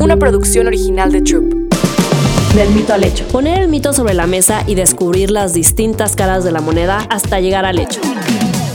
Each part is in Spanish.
una producción original de Troop. Del mito al hecho. Poner el mito sobre la mesa y descubrir las distintas caras de la moneda hasta llegar al hecho.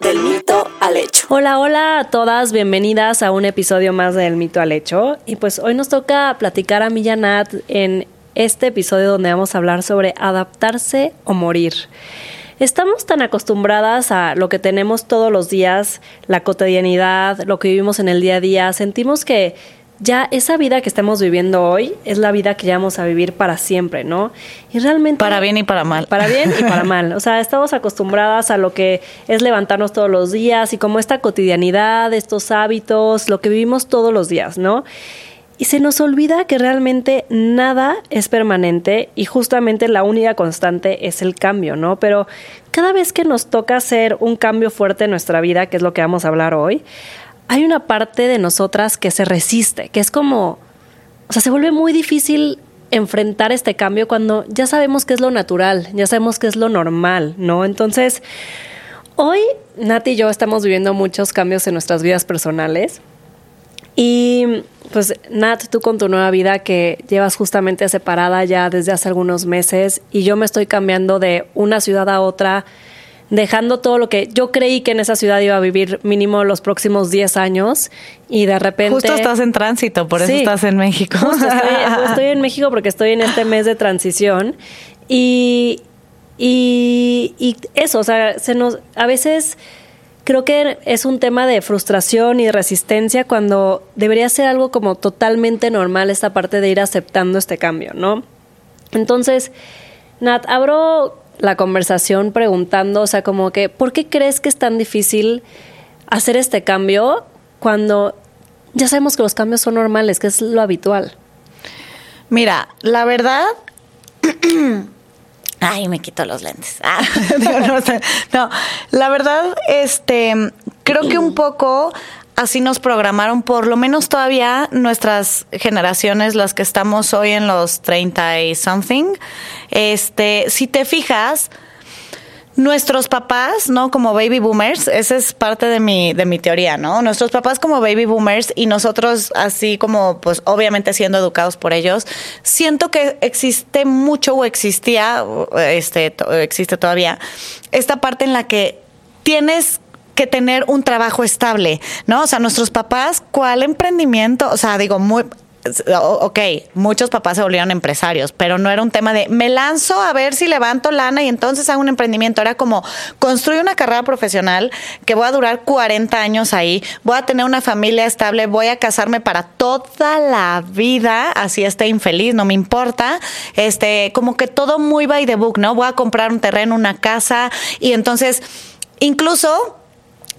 del mito al hecho. Hola, hola a todas, bienvenidas a un episodio más del Mito al Hecho. Y pues hoy nos toca platicar a mí y a Nat en este episodio donde vamos a hablar sobre adaptarse o morir. Estamos tan acostumbradas a lo que tenemos todos los días, la cotidianidad, lo que vivimos en el día a día, sentimos que ya esa vida que estamos viviendo hoy es la vida que ya vamos a vivir para siempre, ¿no? Y realmente... Para bien y para mal. Para bien y para mal. O sea, estamos acostumbradas a lo que es levantarnos todos los días y como esta cotidianidad, estos hábitos, lo que vivimos todos los días, ¿no? Y se nos olvida que realmente nada es permanente y justamente la única constante es el cambio, ¿no? Pero cada vez que nos toca hacer un cambio fuerte en nuestra vida, que es lo que vamos a hablar hoy, hay una parte de nosotras que se resiste, que es como, o sea, se vuelve muy difícil enfrentar este cambio cuando ya sabemos que es lo natural, ya sabemos que es lo normal, ¿no? Entonces, hoy Nati y yo estamos viviendo muchos cambios en nuestras vidas personales. Y pues Nat, tú con tu nueva vida que llevas justamente separada ya desde hace algunos meses y yo me estoy cambiando de una ciudad a otra, dejando todo lo que yo creí que en esa ciudad iba a vivir mínimo los próximos 10 años y de repente... Justo estás en tránsito, por eso Sí. estás en México. Justo estoy, estoy en México porque estoy en este mes de transición y, y, y eso, o sea, se nos, a veces creo que es un tema de frustración y de resistencia cuando debería ser algo como totalmente normal esta parte de ir aceptando este cambio, ¿no? Entonces, Nat, abro la conversación preguntando, o sea, como que, ¿por qué crees que es tan difícil hacer este cambio cuando ya sabemos que los cambios son normales, que es lo habitual? Mira, la verdad. Ay, me quito los lentes. Ah, no. No, la verdad, este, creo que un poco así nos programaron, por lo menos todavía nuestras generaciones, las que estamos hoy en los 30 y something. Este, si te fijas, Nuestros papás, ¿no? Como baby boomers, esa es parte de mi, de mi teoría, ¿no? Nuestros papás como baby boomers y nosotros así como, pues obviamente siendo educados por ellos, siento que existe mucho o existía, este, existe todavía, esta parte en la que tienes que tener un trabajo estable, ¿no? O sea, nuestros papás, ¿cuál emprendimiento? O sea, digo, muy... Ok, muchos papás se volvieron empresarios, pero no era un tema de me lanzo a ver si levanto lana y entonces hago un emprendimiento. Era como construir una carrera profesional que voy a durar 40 años ahí, voy a tener una familia estable, voy a casarme para toda la vida, así esté infeliz, no me importa. Este, como que todo muy by the book, ¿no? Voy a comprar un terreno, una casa y entonces incluso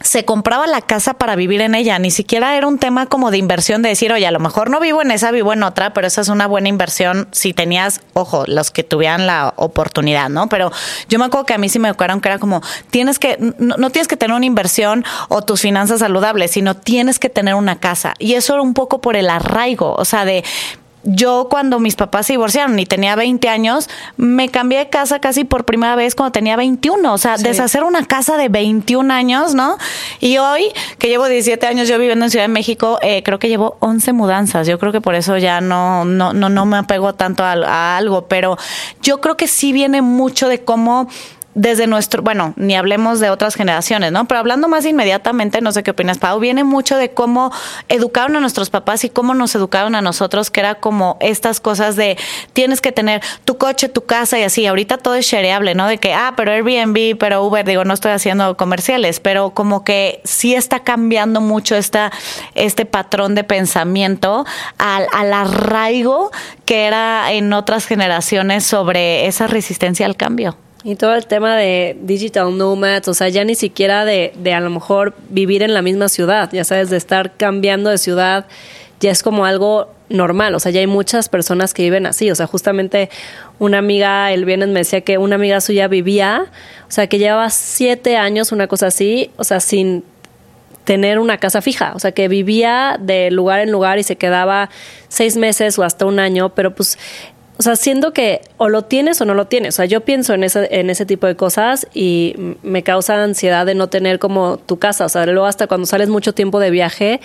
se compraba la casa para vivir en ella, ni siquiera era un tema como de inversión de decir, oye, a lo mejor no vivo en esa, vivo en otra, pero esa es una buena inversión si tenías, ojo, los que tuvieran la oportunidad, ¿no? Pero yo me acuerdo que a mí sí me educaron que era como, tienes que, no, no tienes que tener una inversión o tus finanzas saludables, sino tienes que tener una casa. Y eso era un poco por el arraigo, o sea, de yo cuando mis papás se divorciaron y tenía 20 años, me cambié de casa casi por primera vez cuando tenía 21. O sea, deshacer una casa de 21 años, ¿no? Y hoy, que llevo 17 años yo viviendo en Ciudad de México, eh, creo que llevo 11 mudanzas. Yo creo que por eso ya no, no, no, no me apego tanto a, a algo, pero yo creo que sí viene mucho de cómo desde nuestro, bueno, ni hablemos de otras generaciones, ¿no? Pero hablando más inmediatamente, no sé qué opinas, Pau, viene mucho de cómo educaron a nuestros papás y cómo nos educaron a nosotros, que era como estas cosas de tienes que tener tu coche, tu casa y así. Ahorita todo es shareable, ¿no? De que, ah, pero Airbnb, pero Uber, digo, no estoy haciendo comerciales, pero como que sí está cambiando mucho esta, este patrón de pensamiento al, al arraigo que era en otras generaciones sobre esa resistencia al cambio. Y todo el tema de digital nomads, o sea, ya ni siquiera de, de a lo mejor vivir en la misma ciudad, ya sabes, de estar cambiando de ciudad ya es como algo normal, o sea, ya hay muchas personas que viven así, o sea, justamente una amiga el viernes me decía que una amiga suya vivía, o sea, que llevaba siete años, una cosa así, o sea, sin tener una casa fija, o sea, que vivía de lugar en lugar y se quedaba seis meses o hasta un año, pero pues o sea, siendo que o lo tienes o no lo tienes. O sea, yo pienso en ese, en ese tipo de cosas y me causa ansiedad de no tener como tu casa. O sea, luego hasta cuando sales mucho tiempo de viaje,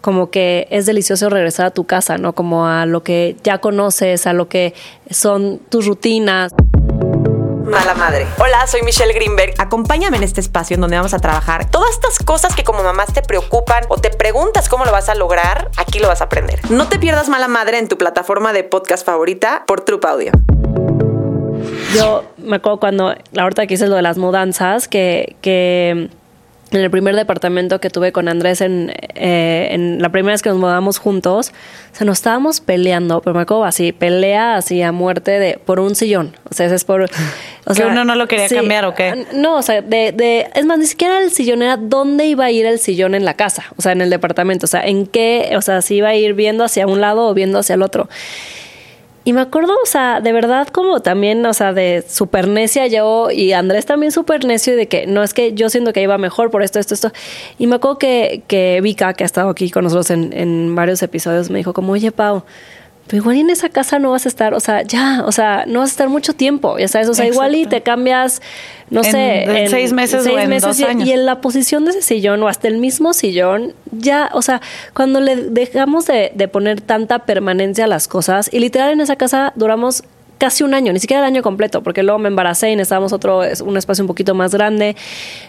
como que es delicioso regresar a tu casa, ¿no? Como a lo que ya conoces, a lo que son tus rutinas. Mala Madre. Hola, soy Michelle Greenberg. Acompáñame en este espacio en donde vamos a trabajar todas estas cosas que como mamás te preocupan o te preguntas cómo lo vas a lograr, aquí lo vas a aprender. No te pierdas Mala Madre en tu plataforma de podcast favorita por Troop Audio. Yo me acuerdo cuando, la ahorita que hice lo de las mudanzas, que, que en el primer departamento que tuve con Andrés en, eh, en la primera vez que nos mudamos juntos, o sea, nos estábamos peleando, pero me acuerdo así, pelea así a muerte de por un sillón. O sea, es por. O sea, uno no lo quería cambiar o qué? No, o sea, de, de, es más, ni siquiera el sillón era dónde iba a ir el sillón en la casa, o sea, en el departamento, o sea, en qué, o sea, si iba a ir viendo hacia un lado o viendo hacia el otro. Y me acuerdo, o sea, de verdad como también, o sea, de super necia yo y Andrés también súper necio y de que no es que yo siento que iba mejor por esto, esto, esto. Y me acuerdo que, que Vika, que ha estado aquí con nosotros en, en varios episodios, me dijo como, oye, Pau, pero igual en esa casa no vas a estar, o sea, ya, o sea, no vas a estar mucho tiempo, ya sabes, o sea, igual y te cambias, no sé, en seis meses seis o en meses dos y, años. y en la posición de ese sillón o hasta el mismo sillón, ya, o sea, cuando le dejamos de, de poner tanta permanencia a las cosas, y literal en esa casa duramos casi un año, ni siquiera el año completo, porque luego me embaracé y necesitábamos otro, un espacio un poquito más grande.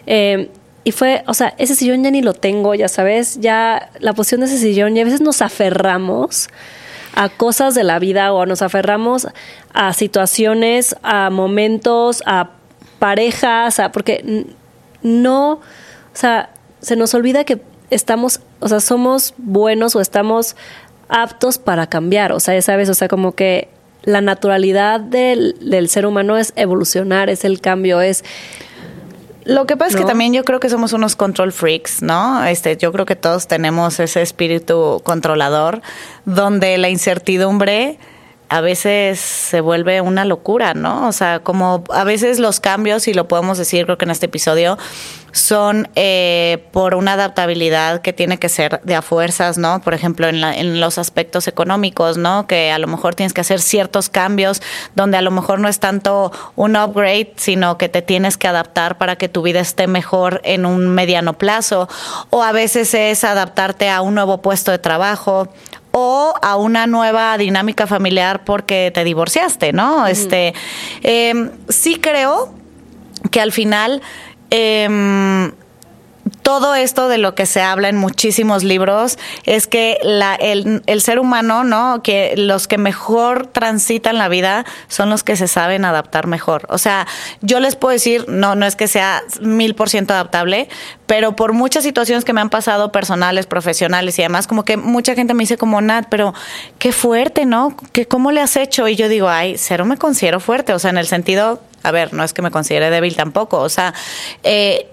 Eh, y fue, o sea, ese sillón ya ni lo tengo, ya sabes, ya la posición de ese sillón, y a veces nos aferramos a cosas de la vida o nos aferramos a situaciones, a momentos, a parejas, a, porque no, o sea, se nos olvida que estamos, o sea, somos buenos o estamos aptos para cambiar, o sea, sabes, o sea, como que la naturalidad del, del ser humano es evolucionar, es el cambio, es Lo que pasa es que también yo creo que somos unos control freaks, ¿no? Este, yo creo que todos tenemos ese espíritu controlador donde la incertidumbre a veces se vuelve una locura, ¿no? O sea, como a veces los cambios, y lo podemos decir creo que en este episodio, son eh, por una adaptabilidad que tiene que ser de a fuerzas, ¿no? Por ejemplo, en, la- en los aspectos económicos, ¿no? Que a lo mejor tienes que hacer ciertos cambios donde a lo mejor no es tanto un upgrade, sino que te tienes que adaptar para que tu vida esté mejor en un mediano plazo. O a veces es adaptarte a un nuevo puesto de trabajo o a una nueva dinámica familiar porque te divorciaste, ¿no? Este, em, sí creo que al final em, todo esto de lo que se habla en muchísimos libros es que el ser humano, ¿no? Que los que mejor transitan la vida son los que se saben adaptar mejor. O sea, yo les puedo decir, no, no es que sea mil por ciento adaptable, pero por muchas situaciones que me han pasado personales, profesionales y demás, como que mucha gente me dice como, Nat, pero qué fuerte, ¿no? ¿Qué, ¿Cómo le has hecho? Y yo digo, ay, cero me considero fuerte, o sea, en el sentido, a ver, no es que me considere débil tampoco, o sea, eh,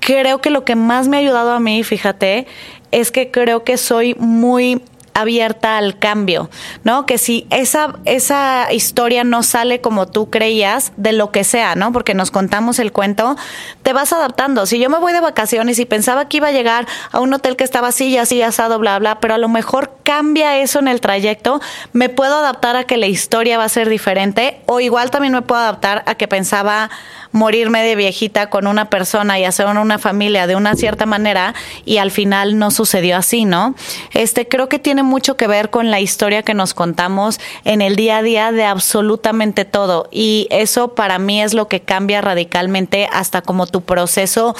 creo que lo que más me ha ayudado a mí, fíjate, es que creo que soy muy abierta al cambio, ¿no? Que si esa, esa historia no sale como tú creías, de lo que sea, ¿no? Porque nos contamos el cuento, te vas adaptando. Si yo me voy de vacaciones y pensaba que iba a llegar a un hotel que estaba así y así asado, bla, bla, pero a lo mejor cambia eso en el trayecto, me puedo adaptar a que la historia va a ser diferente o igual también me puedo adaptar a que pensaba morirme de viejita con una persona y hacer una familia de una cierta manera y al final no sucedió así, ¿no? Este creo que tiene mucho que ver con la historia que nos contamos en el día a día de absolutamente todo. Y eso para mí es lo que cambia radicalmente hasta como tu proceso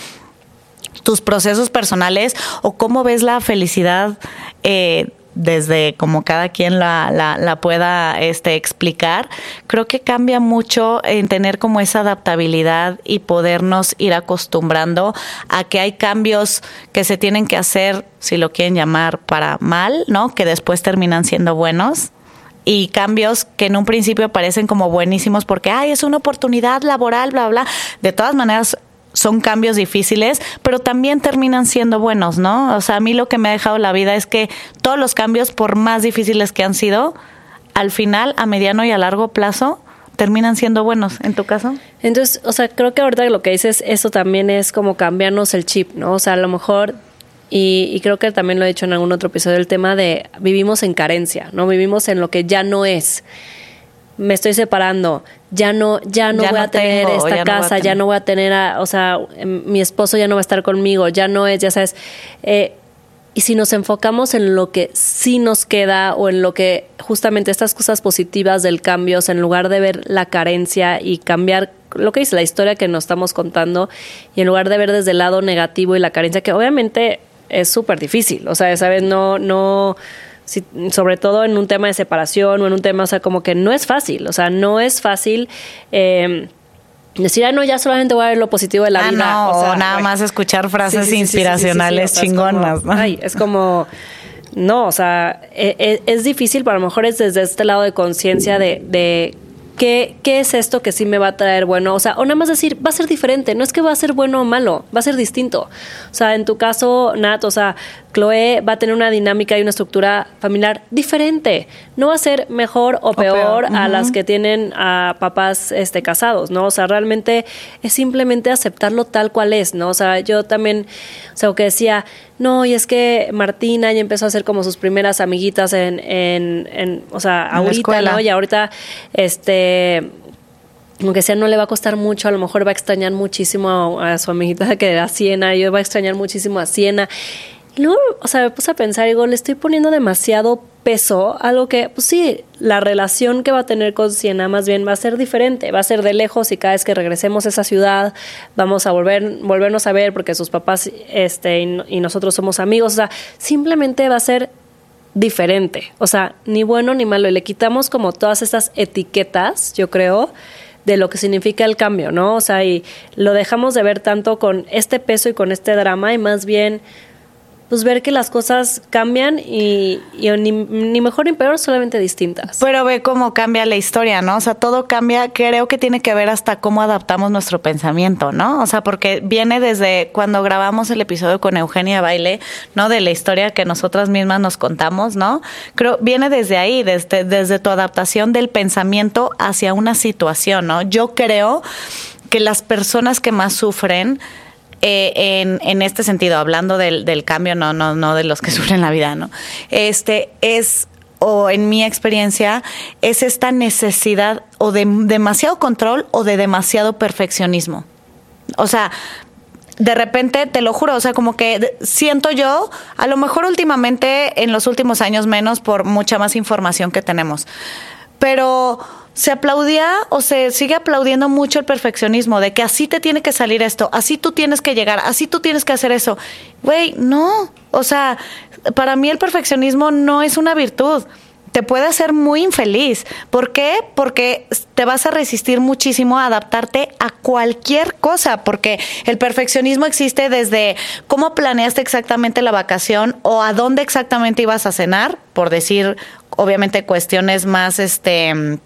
tus procesos personales o cómo ves la felicidad eh, desde como cada quien la, la, la pueda este, explicar, creo que cambia mucho en tener como esa adaptabilidad y podernos ir acostumbrando a que hay cambios que se tienen que hacer, si lo quieren llamar, para mal, ¿no? Que después terminan siendo buenos y cambios que en un principio parecen como buenísimos porque, ay, es una oportunidad laboral, bla, bla. De todas maneras, son cambios difíciles, pero también terminan siendo buenos, ¿no? O sea, a mí lo que me ha dejado la vida es que todos los cambios, por más difíciles que han sido, al final, a mediano y a largo plazo, terminan siendo buenos. ¿En tu caso? Entonces, o sea, creo que ahorita lo que dices, eso también es como cambiarnos el chip, ¿no? O sea, a lo mejor y, creo que también lo he dicho en algún otro episodio, el tema de vivimos en carencia, ¿no? Vivimos en lo que ya no es. Me estoy separando, ya no, ya no voy a tener esta casa, ya no voy a tener, o sea, em, mi esposo ya no va a estar conmigo, ya no es, ya sabes. Eh, y si nos enfocamos en lo que sí nos queda o en lo que justamente estas cosas positivas del cambio, en lugar de ver la carencia y cambiar lo que dice la historia que nos estamos contando, y en lugar de ver desde el lado negativo y la carencia, que obviamente es súper difícil. O sea, ¿sabes? No, no, sobre todo en un tema de separación o en un tema, o sea, como que no es fácil. O sea, no es fácil. Eh, decir, ah, no, ya solamente voy a ver lo positivo de la ah, vida. No, o, nada más escuchar frases inspiracionales chingonas. ay, es como, no, o sea, es, e, es, difícil, pero a lo mejor es desde este lado de conciencia de, de ¿Qué, ¿qué, es esto que sí me va a traer bueno? O sea, o nada más decir, va a ser diferente, no es que va a ser bueno o malo, va a ser distinto. O sea, en tu caso, Nat, o sea, Chloe va a tener una dinámica y una estructura familiar diferente. No va a ser mejor o, peor, a las que tienen a papás este, casados, ¿no? O sea, realmente es simplemente aceptarlo tal cual es, ¿no? O sea, yo también, o sea, que decía, no, y es que Martina ya empezó a hacer como sus primeras amiguitas en, en, en o sea, ahorita, ¿no? Y ahorita, este aunque sea no le va a costar mucho, a lo mejor va a extrañar muchísimo a, a su amiguita que era Siena, yo va a extrañar muchísimo a Siena. Luego, o sea, me puse a pensar, digo, le estoy poniendo demasiado peso, algo que, pues sí, la relación que va a tener con Siena más bien va a ser diferente, va a ser de lejos y cada vez que regresemos a esa ciudad vamos a volver, volvernos a ver porque sus papás este, y, y nosotros somos amigos, o sea, simplemente va a ser diferente, o sea, ni bueno ni malo, y le quitamos como todas estas etiquetas, yo creo, de lo que significa el cambio, ¿no? O sea, y lo dejamos de ver tanto con este peso y con este drama y más bien pues ver que las cosas cambian y, ni, mejor ni peor, solamente distintas. Pero ve cómo cambia la historia, ¿no? O sea, todo cambia, creo que tiene que ver hasta cómo adaptamos nuestro pensamiento, ¿no? O sea, porque viene desde cuando grabamos el episodio con Eugenia Baile, ¿no? De la historia que nosotras mismas nos contamos, ¿no? Creo, viene desde ahí, desde, desde tu adaptación del pensamiento hacia una situación, ¿no? Yo creo que las personas que más sufren, eh, en, en, este sentido, hablando del, del, cambio, no, no, no de los que sufren la vida, ¿no? Este es o en mi experiencia, es esta necesidad o de demasiado control o de demasiado perfeccionismo. O sea, de repente, te lo juro, o sea, como que siento yo, a lo mejor últimamente, en los últimos años menos, por mucha más información que tenemos, pero se aplaudía o se sigue aplaudiendo mucho el perfeccionismo de que así te tiene que salir esto, así tú tienes que llegar, así tú tienes que hacer eso. Güey, no. O sea, para mí el perfeccionismo no es una virtud. Te puede hacer muy infeliz. ¿Por qué? Porque te vas a resistir muchísimo a adaptarte a cualquier cosa, porque el perfeccionismo existe desde cómo planeaste exactamente la vacación o a dónde exactamente ibas a cenar, por decir, obviamente, cuestiones más, este,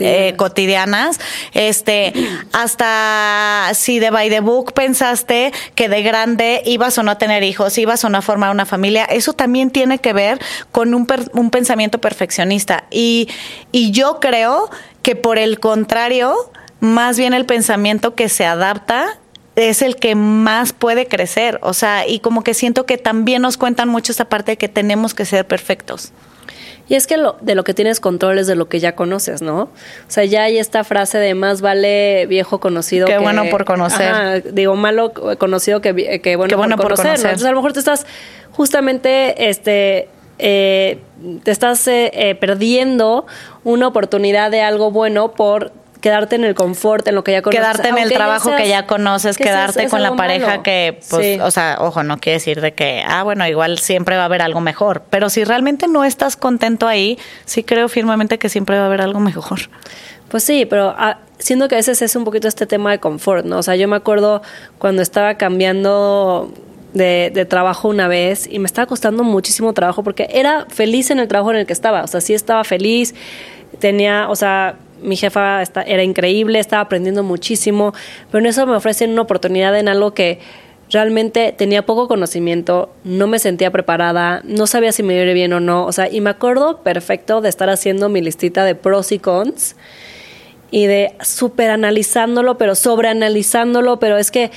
eh, cotidianas, este, hasta si de by the book pensaste que de grande ibas o no a tener hijos, ibas o no a formar una familia, eso también tiene que ver con un, un pensamiento perfeccionista. Y, y yo creo que por el contrario, más bien el pensamiento que se adapta es el que más puede crecer. O sea, y como que siento que también nos cuentan mucho esta parte de que tenemos que ser perfectos. Y es que lo, de lo que tienes control es de lo que ya conoces, ¿no? O sea, ya hay esta frase de más vale viejo conocido Qué bueno por conocer. digo, malo conocido que, bueno, por, conocer. Entonces, a lo mejor te estás justamente, este... Eh, te estás eh, eh, perdiendo una oportunidad de algo bueno por quedarte en el confort, en lo que ya conoces. Quedarte en el trabajo que ya conoces, quedarte con la pareja que, pues, o sea, ojo, no quiere decir de que, ah, bueno, igual siempre va a haber algo mejor. Pero si realmente no estás contento ahí, sí creo firmemente que siempre va a haber algo mejor. Pues sí, pero ah, siendo que a veces es un poquito este tema de confort, ¿no? O sea, yo me acuerdo cuando estaba cambiando de, de, trabajo una vez y me estaba costando muchísimo trabajo porque era feliz en el trabajo en el que estaba, o sea, sí estaba feliz, tenía, o sea, mi jefa era increíble, estaba aprendiendo muchísimo, pero en eso me ofrecen una oportunidad en algo que realmente tenía poco conocimiento, no me sentía preparada, no sabía si me iba bien o no, o sea, y me acuerdo perfecto de estar haciendo mi listita de pros y cons y de super analizándolo, pero sobreanalizándolo, pero es que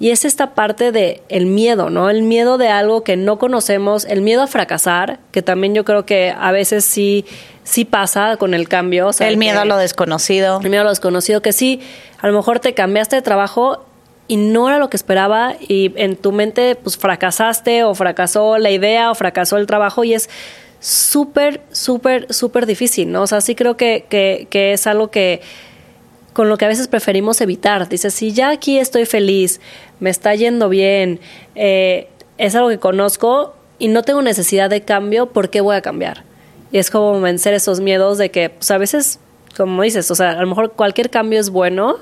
y es esta parte de el miedo, ¿no? El miedo de algo que no conocemos, el miedo a fracasar, que también yo creo que a veces sí sí pasa con el cambio, el miedo a lo desconocido. El miedo a lo desconocido que sí, a lo mejor te cambiaste de trabajo y no era lo que esperaba y en tu mente pues fracasaste o fracasó la idea o fracasó el trabajo y es súper, súper, súper difícil, ¿no? O sea, sí creo que, que, que, es algo que con lo que a veces preferimos evitar. Dices, si ya aquí estoy feliz, me está yendo bien, eh, es algo que conozco y no tengo necesidad de cambio, ¿por qué voy a cambiar? Y es como vencer esos miedos de que, pues a veces, como dices, o sea, a lo mejor cualquier cambio es bueno,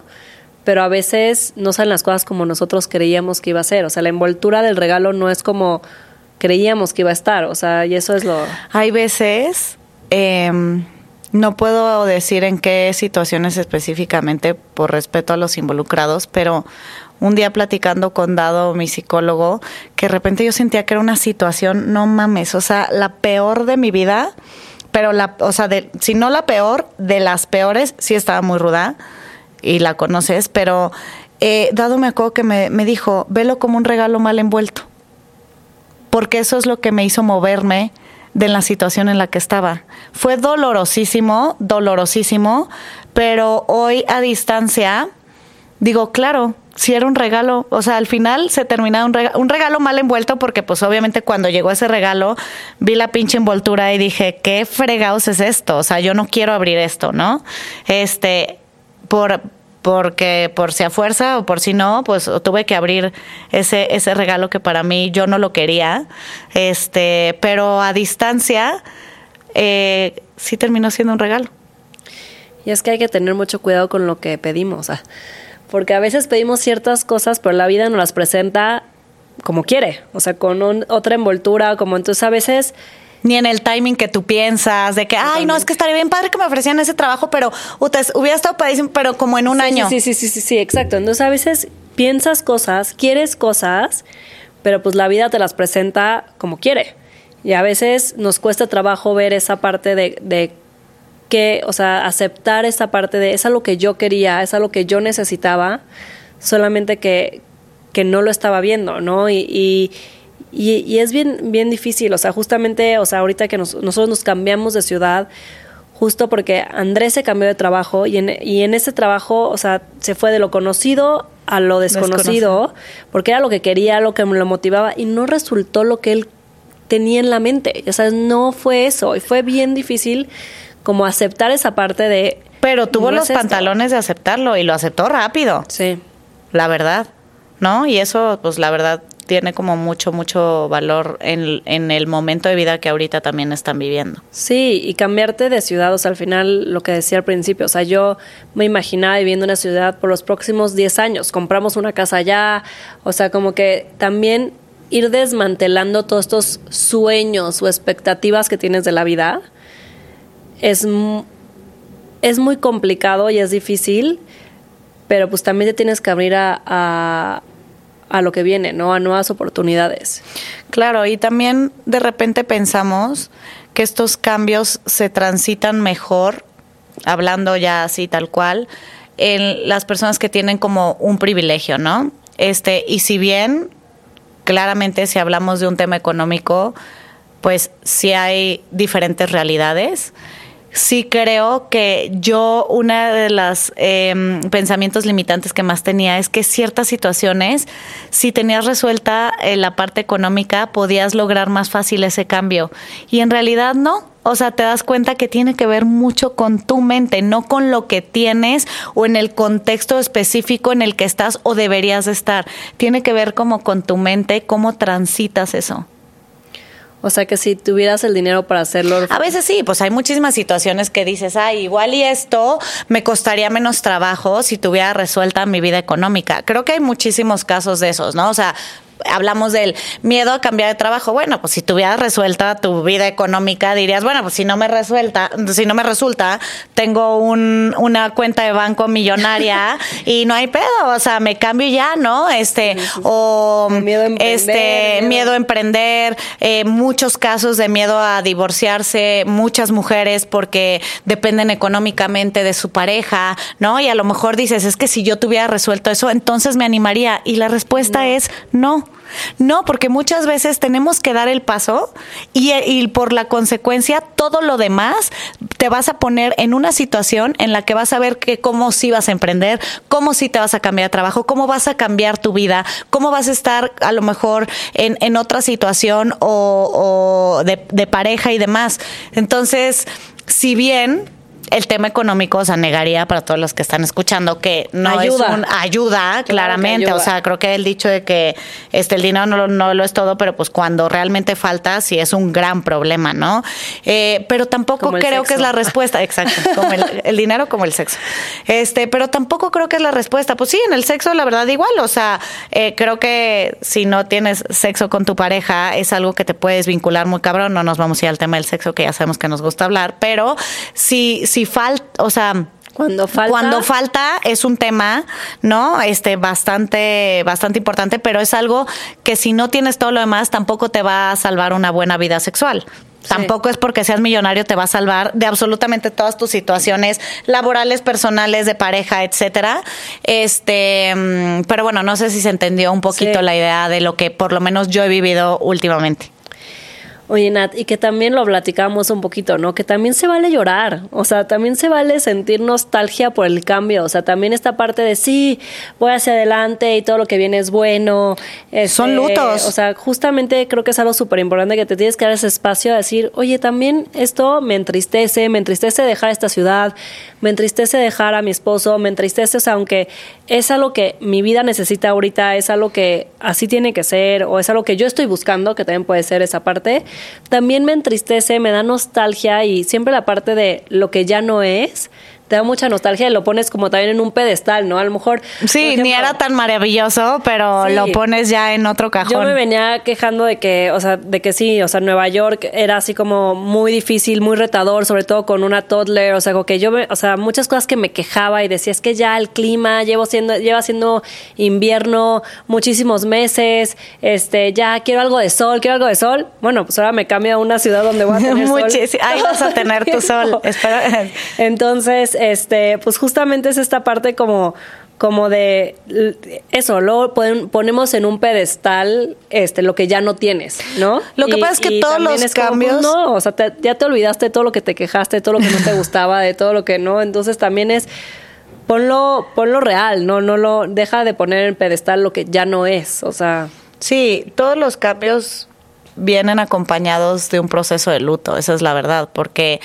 pero a veces no salen las cosas como nosotros creíamos que iba a ser. O sea, la envoltura del regalo no es como creíamos que iba a estar. O sea, y eso es lo... Hay veces, em, no puedo decir en qué situaciones específicamente por respeto a los involucrados, pero un día platicando con Dado, mi psicólogo, que de repente yo sentía que era una situación, no mames, o sea, la peor de mi vida, pero la, o sea, si no la peor, de las peores, sí estaba muy ruda y la conoces, pero eh, Dado me acuerdo que me, me dijo, velo como un regalo mal envuelto, porque eso es lo que me hizo moverme de la situación en la que estaba. Fue dolorosísimo, dolorosísimo, pero hoy a distancia digo, claro, si era un regalo, o sea, al final se terminaba un regalo, un regalo mal envuelto porque pues obviamente cuando llegó ese regalo vi la pinche envoltura y dije, ¿qué fregados es esto? O sea, yo no quiero abrir esto, ¿no? Este, por, porque por si a fuerza o por si no, pues tuve que abrir ese, ese regalo que para mí yo no lo quería, este, pero a distancia eh, sí terminó siendo un regalo. Y es que hay que tener mucho cuidado con lo que pedimos, porque a veces pedimos ciertas cosas, pero la vida nos las presenta como quiere, o sea, con otra envoltura, como entonces a veces ni en el timing que tú piensas, de que, ay, no, es que estaría bien padre que me ofrecieran ese trabajo, pero hubiera estado padrísimo, pero como en un año. Sí, sí, sí, sí, sí, exacto. Entonces a veces piensas cosas, quieres cosas, pero pues la vida te las presenta como quiere. Y a veces nos cuesta trabajo ver esa parte de, de que, o sea, aceptar esa parte de, es algo que yo quería, es algo que yo necesitaba, solamente que, que no lo estaba viendo, ¿no? y y, es bien, bien difícil, o sea, justamente, o sea, ahorita que nosotros nos cambiamos de ciudad, justo porque Andrés se cambió de trabajo y en, y en ese trabajo, o sea, se fue de lo conocido a lo desconocido, porque era lo que quería, lo que lo motivaba y no resultó lo que él tenía en la mente, o sea, no fue eso y fue bien difícil como aceptar esa parte de... Pero tuvo los pantalones de aceptarlo y lo aceptó rápido. Sí. La verdad, ¿no? Y eso, pues la verdad, tiene como mucho, mucho valor en, en, el momento de vida que ahorita también están viviendo. Sí, y cambiarte de ciudad, o sea, al final lo que decía al principio, o sea, yo me imaginaba viviendo en una ciudad por los próximos 10 años, compramos una casa allá, o sea, como que también ir desmantelando todos estos sueños o expectativas que tienes de la vida es, es muy complicado y es difícil, pero pues también te tienes que abrir a a lo que viene, ¿no? A nuevas oportunidades. Claro, y también de repente pensamos que estos cambios se transitan mejor, hablando ya así tal cual, en las personas que tienen como un privilegio, ¿no? Este, y si bien claramente si hablamos de un tema económico, pues sí hay diferentes realidades sí creo que yo una de los em, pensamientos limitantes que más tenía es que ciertas situaciones, si tenías resuelta eh, la parte económica, podías lograr más fácil ese cambio. Y en realidad no. O sea, te das cuenta que tiene que ver mucho con tu mente, no con lo que tienes o en el contexto específico en el que estás o deberías estar. Tiene que ver como con tu mente, cómo transitas eso. O sea que si tuvieras el dinero para hacerlo. A veces sí, pues hay muchísimas situaciones que dices, ay, igual y esto me costaría menos trabajo si tuviera resuelta mi vida económica. Creo que hay muchísimos casos de esos, ¿no? O sea, hablamos del miedo a cambiar de trabajo. Bueno, pues si tuvieras resuelta tu vida económica, dirías, bueno, pues si no me resuelta, si no me resulta, tengo un, una cuenta de banco millonaria y no hay pedo, o sea, me cambio ya, ¿no? Este, o miedo a emprender, este, miedo- miedo a emprender, eh, muchos casos de miedo a divorciarse, muchas mujeres porque dependen económicamente de su pareja, ¿no? Y a lo mejor dices, es que si yo tuviera resuelto eso, entonces me animaría. Y la respuesta es no. No, porque muchas veces tenemos que dar el paso y, por la consecuencia todo lo demás te vas a poner en una situación en la que vas a ver que cómo sí vas a emprender, cómo sí te vas a cambiar de trabajo, cómo vas a cambiar tu vida, cómo vas a estar a lo mejor en, otra situación o, de pareja y demás. Entonces, si bien el tema económico, o sea, negaría para todos los que están escuchando que no Ayuda. es un ayuda, claramente. ayuda. O sea, creo que el dicho de que este el dinero no, lo- no lo es todo, pero pues cuando realmente falta, sí es un gran problema, ¿no? Eh, pero tampoco creo que es la respuesta, exacto, como el, el dinero como el sexo. Este, pero tampoco creo que es la respuesta. Pues sí, en el sexo, la verdad, igual. O sea, eh, creo que si no tienes sexo con tu pareja, es algo que te puedes vincular muy cabrón. No nos vamos a ir al tema del sexo, que ya sabemos que nos gusta hablar, pero si, si falta, o sea, Cuando falta. cuando falta es un tema, ¿no? Este bastante bastante importante, pero es algo que si no tienes todo lo demás tampoco te va a salvar una buena vida sexual. Tampoco es porque seas millonario te va a salvar de absolutamente todas tus situaciones laborales, personales, de pareja, etcétera. Este, mm, pero bueno, no sé si se entendió un poquito Sí. la idea de lo que por lo menos yo he vivido últimamente. Oye, Nat, y que también lo platicamos un poquito, ¿no? Que también se vale llorar, o sea, también se vale sentir nostalgia por el cambio, o sea, también esta parte de sí, voy hacia adelante y todo lo que viene es bueno. este, Son lutos. O sea, justamente creo que es algo súper importante que te tienes que dar ese espacio a decir, oye, también esto me entristece, me entristece dejar esta ciudad, me entristece dejar a mi esposo, me entristece, o sea, aunque es algo que mi vida necesita ahorita, es algo que así tiene que ser, o es algo que yo estoy buscando, que también puede ser esa parte, también me entristece, me da nostalgia y siempre la parte de lo que ya no es, te da mucha nostalgia y lo pones como también en un pedestal, ¿no? A lo mejor... Sí, ni era tan maravilloso, pero Sí. lo pones ya en otro cajón. yo me venía quejando de que, o sea, de que sí, o sea, Nueva York era así como muy difícil, muy retador, sobre todo con una toddler, o sea, como que yo, me- o sea, muchas cosas que me quejaba y decía, es que ya el clima llevo siendo, lleva siendo invierno muchísimos meses, este, ya quiero algo de sol, quiero algo de sol. Bueno, pues ahora me cambio a una ciudad donde voy a tener sol. Ahí vas a tener tu sol. Espera. Entonces, este, pues justamente es esta parte como como de eso, luego pon- ponemos en un pedestal este lo que ya no tienes, ¿no? Lo que pasa es que todos los como, pues, cambios- no, o sea, te- ya te olvidaste de todo lo que te quejaste, de todo lo que no te gustaba, de todo lo que no, entonces también es ponlo ponlo real, no no lo deja de poner en pedestal lo que ya no es, o sea, Sí, todos los cambios vienen acompañados de un proceso de luto, esa es la verdad, porque,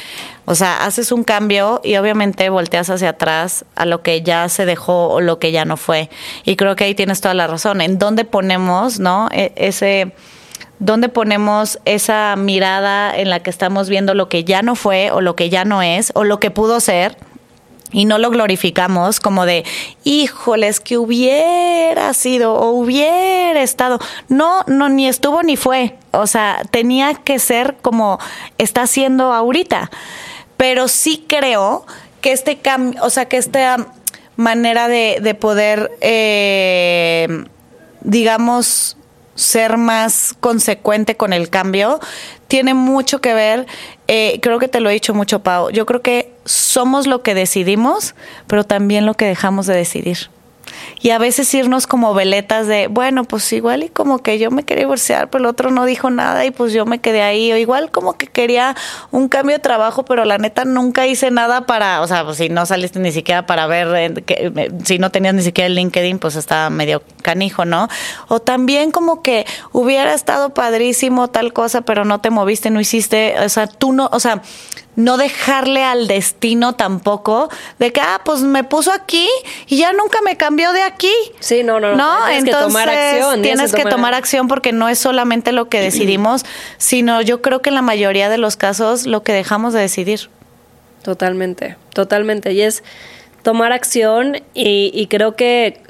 o sea, haces un cambio y obviamente volteas hacia atrás a lo que ya se dejó o lo que ya no fue. Y creo que ahí tienes toda la razón. ¿En dónde ponemos, no? E- ese ¿Dónde ponemos esa mirada en la que estamos viendo lo que ya no fue o lo que ya no es o lo que pudo ser? Y no lo glorificamos como de, híjoles, que hubiera sido o hubiera estado. No, no, ni estuvo ni fue. O sea, tenía que ser como está siendo ahorita. Pero sí creo que este cambio, o sea, que esta manera de, de poder, eh, digamos, ser más consecuente con el cambio tiene mucho que ver, eh, creo que te lo he dicho mucho, Pau, yo creo que somos lo que decidimos, pero también lo que dejamos de decidir. Y a veces irnos como veletas de, bueno, pues igual y como que yo me quería divorciar, pero el otro no dijo nada y pues yo me quedé ahí. O igual como que quería un cambio de trabajo, pero la neta nunca hice nada para, o sea, pues si no saliste ni siquiera para ver, eh, eh, si no tenías ni siquiera el LinkedIn, pues estaba medio canijo, ¿no? O también como que hubiera estado padrísimo tal cosa, pero no te moviste, no hiciste, o sea, tú no, o sea, no dejarle al destino tampoco de que, ah, pues me puso aquí y ya nunca me cambió de aquí. Sí, no, no, no, No, tienes que tomar acción, tienes que tomar acción porque no es solamente lo que decidimos, sino yo creo que en la mayoría de los casos lo que dejamos de decidir. Totalmente, totalmente. Y es tomar acción y, y creo que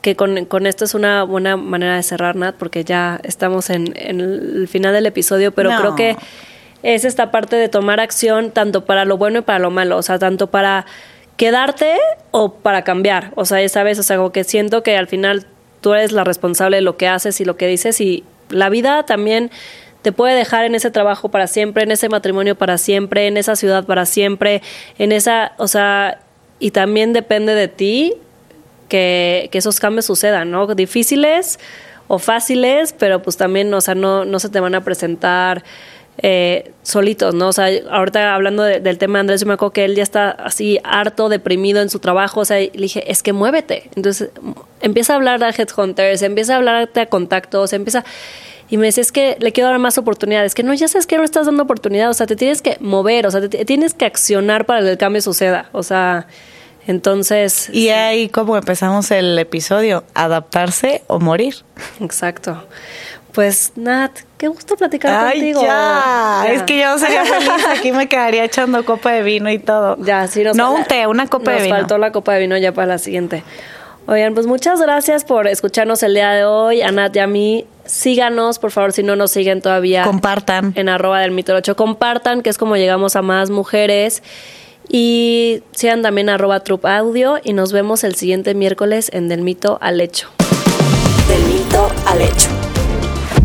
que con, con, esto es una buena manera de cerrar, Nat, porque ya estamos en, en el final del episodio, pero creo que es esta parte de tomar acción tanto para lo bueno y para lo malo, o sea, tanto para quedarte o para cambiar, o sea, ya sabes, o sea, como que siento que al final tú eres la responsable de lo que haces y lo que dices y la vida también te puede dejar en ese trabajo para siempre, en ese matrimonio para siempre, en esa ciudad para siempre, en esa, o sea, y también depende de ti que, que esos cambios sucedan, ¿no? Difíciles o fáciles, pero pues también, o sea, no, no se te van a presentar eh, solitos, ¿no? O sea, ahorita hablando del tema de Andrés, yo me acuerdo que él ya está así harto, deprimido en su trabajo, o sea, le dije, es que muévete. Entonces, empieza a hablar a headhunters, empieza a hablarte a contactos, empieza... Y me decía, es que le quiero dar más oportunidades. Que no, ya sabes que no estás dando oportunidad. O sea, te tienes que mover, o sea, te tienes que accionar para que el cambio suceda. O sea, entonces... Y ahí como empezamos el episodio, adaptarse o morir. Exacto. Pues Nat, qué gusto platicar Ay, contigo. Ya. es que yo sería feliz, aquí me quedaría echando copa de vino y todo. Ya, sí, nos No un té, una copa de vino. Nos faltó la copa de vino ya para la siguiente. Oigan, pues muchas gracias por escucharnos el día de hoy, a Nat y a mí. Síganos, por favor, si no nos siguen todavía. Compartan. En arroba del mito 8. Compartan, que es como llegamos a más mujeres. Y sean también arroba Trup Audio y nos vemos el siguiente miércoles en Del Mito al Hecho. Del Mito al Hecho.